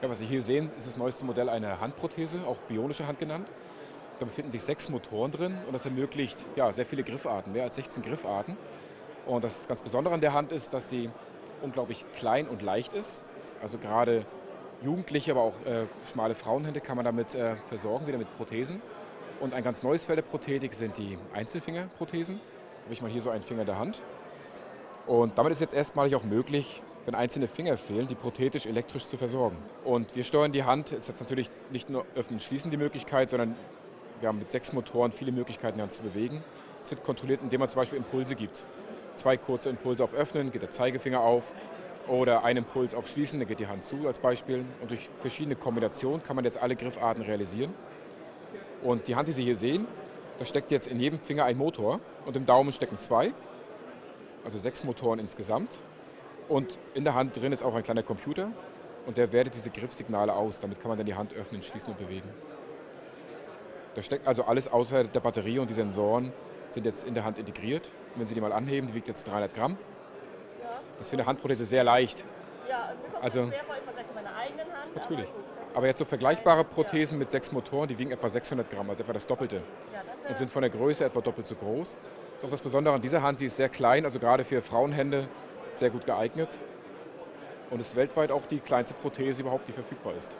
Ja, was Sie hier sehen, ist das neueste Modell eine Handprothese, auch bionische Hand genannt. Da befinden sich sechs Motoren drin und das ermöglicht ja, sehr viele Griffarten, mehr als 16 Griffarten. Und das ganz Besondere an der Hand ist, dass sie unglaublich klein und leicht ist. Also gerade Jugendliche, aber auch äh, schmale Frauenhände kann man damit äh, versorgen, wieder mit Prothesen. Und ein ganz neues Feld der Prothetik sind die Einzelfingerprothesen. Da habe ich mal hier so einen Finger in der Hand. Und damit ist jetzt erstmalig auch möglich, wenn einzelne Finger fehlen, die prothetisch elektrisch zu versorgen. Und wir steuern die Hand, ist jetzt natürlich nicht nur öffnen, schließen die Möglichkeit, sondern wir haben mit sechs Motoren viele Möglichkeiten, die Hand zu bewegen. Es wird kontrolliert, indem man zum Beispiel Impulse gibt. Zwei kurze Impulse auf Öffnen, geht der Zeigefinger auf. Oder ein Impuls auf Schließen, dann geht die Hand zu als Beispiel. Und durch verschiedene Kombinationen kann man jetzt alle Griffarten realisieren. Und die Hand, die Sie hier sehen, da steckt jetzt in jedem Finger ein Motor und im Daumen stecken zwei, also sechs Motoren insgesamt. Und in der Hand drin ist auch ein kleiner Computer und der wertet diese Griffsignale aus. Damit kann man dann die Hand öffnen, schließen und bewegen. Da steckt also alles außer der Batterie und die Sensoren sind jetzt in der Hand integriert. Und wenn Sie die mal anheben, die wiegt jetzt 300 Gramm. Das ist für eine Handprothese sehr leicht. Ja, mir kommt Also- schwer vor im Vergleich zu meiner eigenen Hand. Natürlich. Aber. Aber jetzt so vergleichbare Prothesen mit sechs Motoren, die wiegen etwa 600 Gramm, also etwa das Doppelte. Ja, das Und sind von der Größe etwa doppelt so groß. Das ist auch das Besondere an dieser Hand, sie ist sehr klein, also gerade für Frauenhände sehr gut geeignet. Und ist weltweit auch die kleinste Prothese überhaupt, die verfügbar ist.